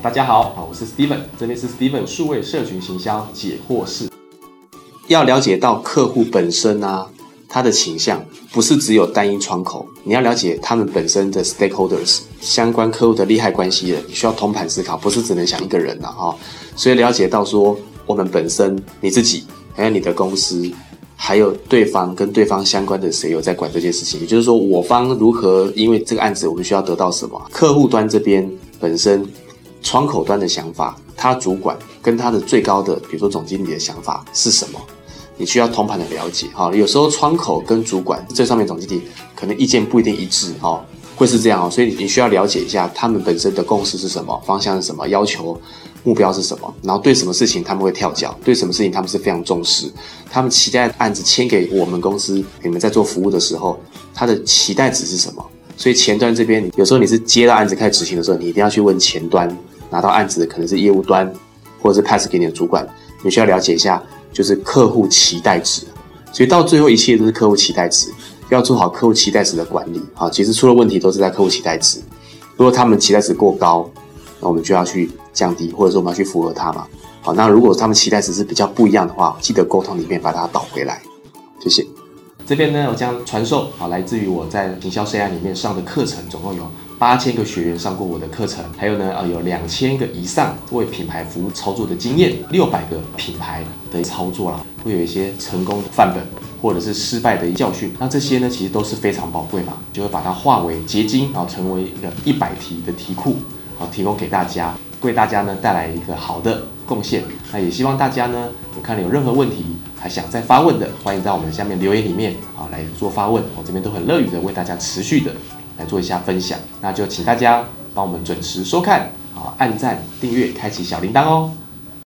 大家好，啊，我是 Steven，这边是 Steven 数位社群行销解惑室。要了解到客户本身啊，他的倾向不是只有单一窗口，你要了解他们本身的 stakeholders 相关客户的利害关系人，你需要通盘思考，不是只能想一个人呐哈。所以了解到说，我们本身你自己，还有你的公司，还有对方跟对方相关的谁有在管这件事情，也就是说，我方如何因为这个案子，我们需要得到什么？客户端这边本身窗口端的想法，他主管跟他的最高的，比如说总经理的想法是什么？你需要通盘的了解哈，有时候窗口跟主管这上面总经理可能意见不一定一致哦，会是这样哦，所以你需要了解一下他们本身的共识是什么，方向是什么，要求目标是什么，然后对什么事情他们会跳脚，对什么事情他们是非常重视，他们期待案子签给我们公司，你们在做服务的时候，他的期待值是什么？所以前端这边有时候你是接到案子开始执行的时候，你一定要去问前端拿到案子的可能是业务端或者是 pass 给你的主管，你需要了解一下。就是客户期待值，所以到最后一切都是客户期待值，要做好客户期待值的管理啊。其实出了问题都是在客户期待值，如果他们期待值过高，那我们就要去降低，或者说我们要去符合他嘛。好，那如果他们期待值是比较不一样的话，记得沟通里面把它导回来。谢谢。这边呢，我将传授啊，来自于我在营销 CI 里面上的课程，总共有八千个学员上过我的课程，还有呢，呃，有两千个以上为品牌服务操作的经验，六百个品牌的操作啦，会有一些成功的范本或者是失败的教训，那这些呢，其实都是非常宝贵嘛，就会把它化为结晶，然后成为一个一百题的题库，好，提供给大家，为大家呢带来一个好的贡献。那也希望大家呢，有看了有任何问题。还想再发问的，欢迎在我们下面留言里面啊来做发问，我这边都很乐于的为大家持续的来做一下分享。那就请大家帮我们准时收看啊，按赞、订阅、开启小铃铛哦。